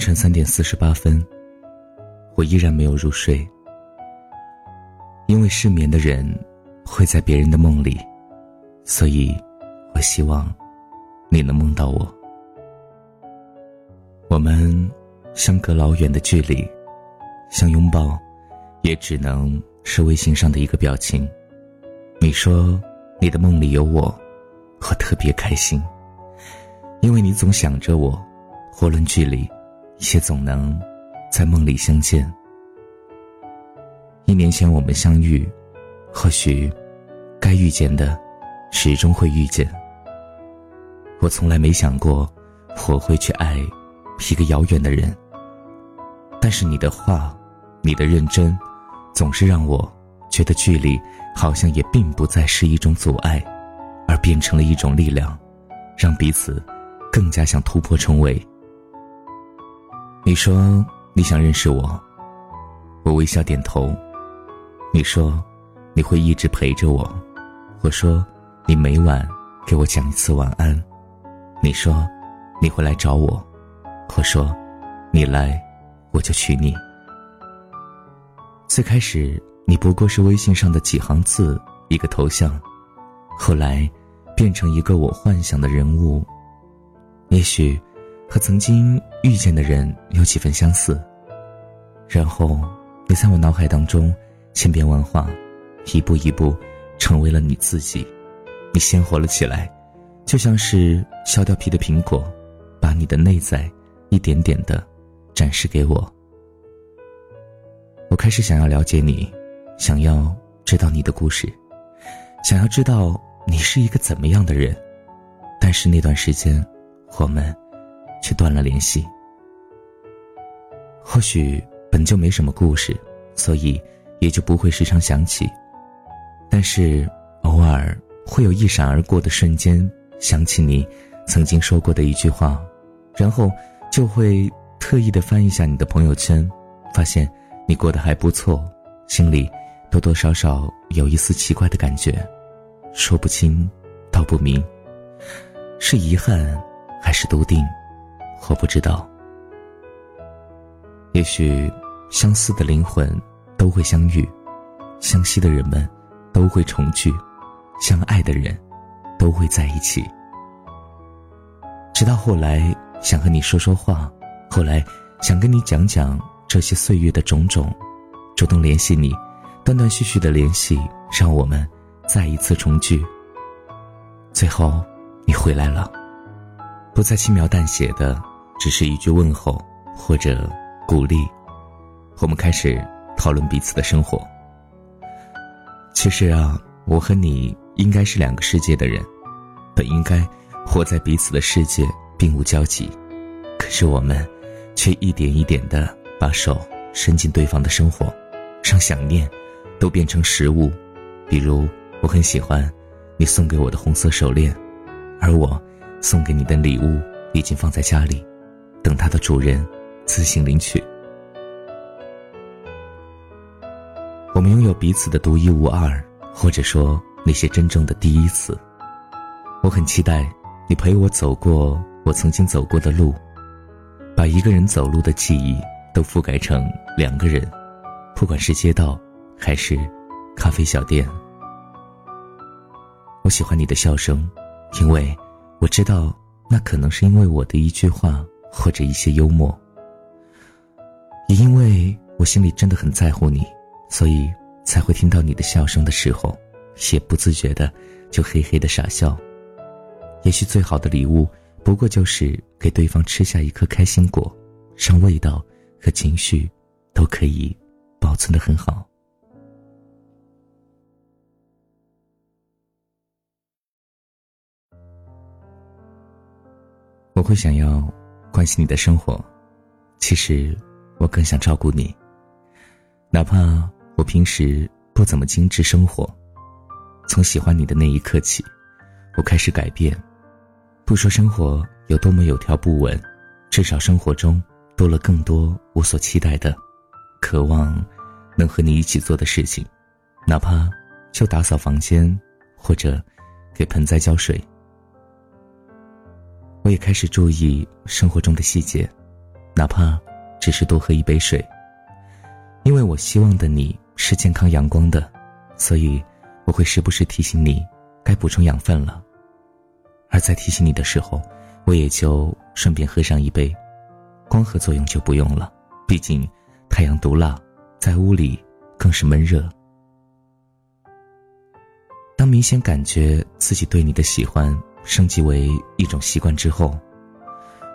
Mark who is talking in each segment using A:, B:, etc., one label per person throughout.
A: 凌晨三点四十八分，我依然没有入睡。因为失眠的人会在别人的梦里，所以，我希望你能梦到我。我们相隔老远的距离，想拥抱，也只能是微信上的一个表情。你说你的梦里有我，我特别开心，因为你总想着我，无论距离。也总能在梦里相见。一年前我们相遇，或许该遇见的始终会遇见。我从来没想过我会去爱一个遥远的人，但是你的话，你的认真，总是让我觉得距离好像也并不再是一种阻碍，而变成了一种力量，让彼此更加想突破重围。你说你想认识我，我微笑点头。你说你会一直陪着我，我说你每晚给我讲一次晚安。你说你会来找我，我说你来我就娶你。最开始你不过是微信上的几行字，一个头像，后来变成一个我幻想的人物，也许。和曾经遇见的人有几分相似，然后你在我脑海当中千变万化，一步一步成为了你自己，你鲜活了起来，就像是削掉皮的苹果，把你的内在一点点的展示给我。我开始想要了解你，想要知道你的故事，想要知道你是一个怎么样的人，但是那段时间，我们。却断了联系。或许本就没什么故事，所以也就不会时常想起。但是偶尔会有一闪而过的瞬间，想起你曾经说过的一句话，然后就会特意的翻一下你的朋友圈，发现你过得还不错，心里多多少少有一丝奇怪的感觉，说不清，道不明，是遗憾还是笃定？我不知道。也许相似的灵魂都会相遇，相惜的人们都会重聚，相爱的人都会在一起。直到后来想和你说说话，后来想跟你讲讲这些岁月的种种，主动联系你，断断续续的联系，让我们再一次重聚。最后，你回来了，不再轻描淡写的。只是一句问候或者鼓励，我们开始讨论彼此的生活。其实啊，我和你应该是两个世界的人，本应该活在彼此的世界，并无交集。可是我们却一点一点的把手伸进对方的生活，让想念都变成食物。比如，我很喜欢你送给我的红色手链，而我送给你的礼物已经放在家里。等它的主人自行领取。我们拥有彼此的独一无二，或者说那些真正的第一次。我很期待你陪我走过我曾经走过的路，把一个人走路的记忆都覆盖成两个人，不管是街道还是咖啡小店。我喜欢你的笑声，因为我知道那可能是因为我的一句话。或者一些幽默，也因为我心里真的很在乎你，所以才会听到你的笑声的时候，也不自觉的就嘿嘿的傻笑。也许最好的礼物，不过就是给对方吃下一颗开心果，让味道和情绪都可以保存的很好。我会想要。关心你的生活，其实我更想照顾你。哪怕我平时不怎么精致生活，从喜欢你的那一刻起，我开始改变。不说生活有多么有条不紊，至少生活中多了更多我所期待的、渴望能和你一起做的事情，哪怕就打扫房间，或者给盆栽浇水。我也开始注意生活中的细节，哪怕只是多喝一杯水。因为我希望的你是健康阳光的，所以我会时不时提醒你该补充养分了。而在提醒你的时候，我也就顺便喝上一杯，光合作用就不用了。毕竟太阳毒辣，在屋里更是闷热。当明显感觉自己对你的喜欢升级为一种习惯之后，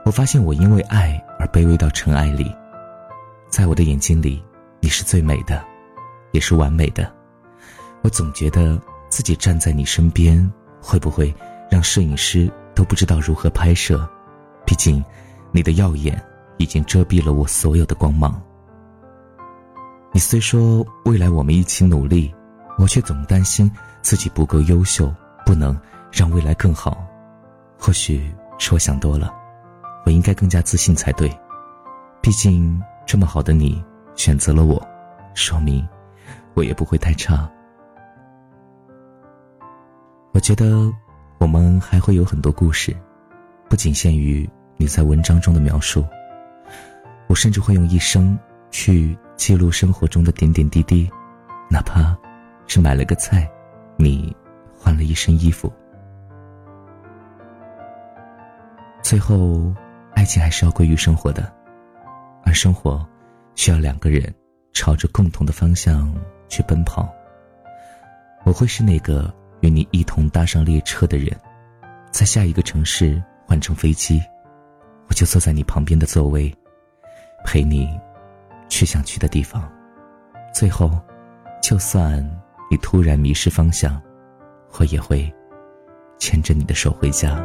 A: 我发现我因为爱而卑微到尘埃里，在我的眼睛里，你是最美的，也是完美的。我总觉得自己站在你身边，会不会让摄影师都不知道如何拍摄？毕竟，你的耀眼已经遮蔽了我所有的光芒。你虽说未来我们一起努力，我却总担心。自己不够优秀，不能让未来更好。或许是我想多了，我应该更加自信才对。毕竟这么好的你选择了我，说明我也不会太差。我觉得我们还会有很多故事，不仅限于你在文章中的描述。我甚至会用一生去记录生活中的点点滴滴，哪怕是买了个菜。你换了一身衣服，最后，爱情还是要归于生活的，而生活需要两个人朝着共同的方向去奔跑。我会是那个与你一同搭上列车的人，在下一个城市换乘飞机，我就坐在你旁边的座位，陪你去想去的地方。最后，就算。你突然迷失方向，我也会牵着你的手回家。